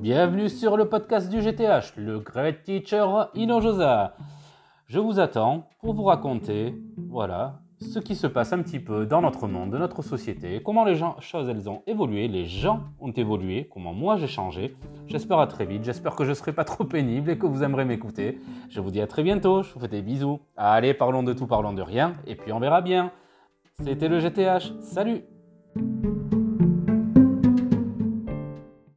Bienvenue sur le podcast du GTH, le Great Teacher Inojosa. Je vous attends pour vous raconter, voilà, ce qui se passe un petit peu dans notre monde, de notre société, comment les choses elles ont évolué, les gens ont évolué, comment moi j'ai changé. J'espère à très vite, j'espère que je ne serai pas trop pénible et que vous aimerez m'écouter. Je vous dis à très bientôt, je vous fais des bisous. Allez, parlons de tout, parlons de rien, et puis on verra bien. C'était le GTH, salut